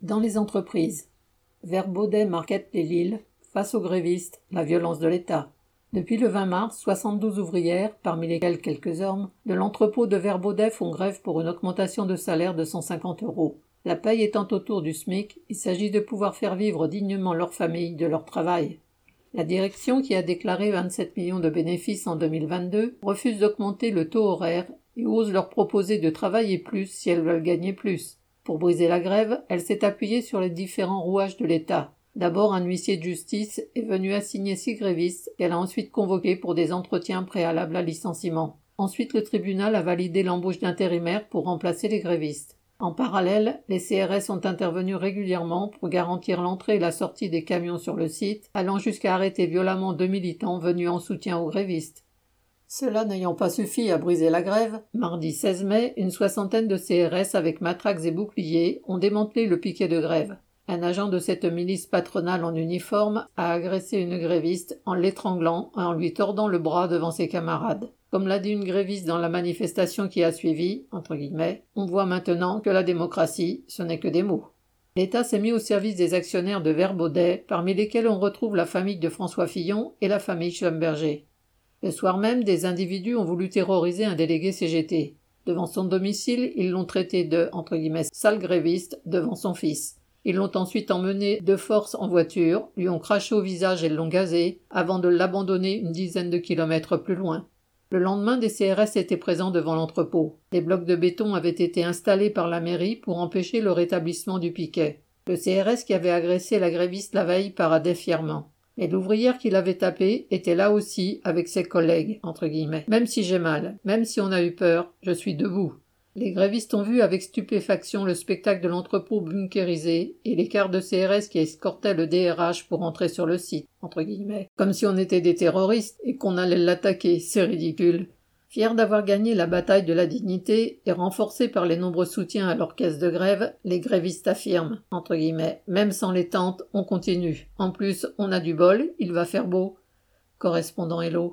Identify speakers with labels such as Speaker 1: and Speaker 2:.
Speaker 1: Dans les entreprises. Verbaudet marquette les Lilles. Face aux grévistes, la violence de l'État. Depuis le 20 mars, 72 ouvrières, parmi lesquelles quelques hommes, de l'entrepôt de Verbaudet font grève pour une augmentation de salaire de 150 euros. La paye étant autour du SMIC, il s'agit de pouvoir faire vivre dignement leur famille de leur travail. La direction, qui a déclaré 27 millions de bénéfices en 2022, refuse d'augmenter le taux horaire et ose leur proposer de travailler plus si elles veulent gagner plus. Pour briser la grève, elle s'est appuyée sur les différents rouages de l'État. D'abord, un huissier de justice est venu assigner six grévistes qu'elle a ensuite convoqués pour des entretiens préalables à licenciement. Ensuite, le tribunal a validé l'embauche d'intérimaires pour remplacer les grévistes. En parallèle, les CRS sont intervenus régulièrement pour garantir l'entrée et la sortie des camions sur le site, allant jusqu'à arrêter violemment deux militants venus en soutien aux grévistes. Cela n'ayant pas suffi à briser la grève, mardi 16 mai, une soixantaine de CRS avec matraques et boucliers ont démantelé le piquet de grève. Un agent de cette milice patronale en uniforme a agressé une gréviste en l'étranglant et en lui tordant le bras devant ses camarades. Comme l'a dit une gréviste dans la manifestation qui a suivi, entre guillemets, on voit maintenant que la démocratie, ce n'est que des mots. L'État s'est mis au service des actionnaires de Verbaudet, parmi lesquels on retrouve la famille de François Fillon et la famille Schlumberger. Le soir même, des individus ont voulu terroriser un délégué CGT. Devant son domicile, ils l'ont traité de entre guillemets, sale gréviste devant son fils. Ils l'ont ensuite emmené de force en voiture, lui ont craché au visage et l'ont gazé, avant de l'abandonner une dizaine de kilomètres plus loin. Le lendemain, des CRS étaient présents devant l'entrepôt. Des blocs de béton avaient été installés par la mairie pour empêcher le rétablissement du piquet. Le CRS qui avait agressé la gréviste la veille fièrement. Et l'ouvrière qui l'avait tapé était là aussi avec ses collègues, entre guillemets. Même si j'ai mal, même si on a eu peur, je suis debout. Les grévistes ont vu avec stupéfaction le spectacle de l'entrepôt bunkérisé et les quarts de CRS qui escortaient le DRH pour entrer sur le site, entre guillemets. Comme si on était des terroristes et qu'on allait l'attaquer, c'est ridicule. Fiers d'avoir gagné la bataille de la dignité et renforcés par les nombreux soutiens à caisse de grève, les grévistes affirment, entre guillemets, même sans les tentes, on continue. En plus, on a du bol, il va faire beau. Correspondant Hello.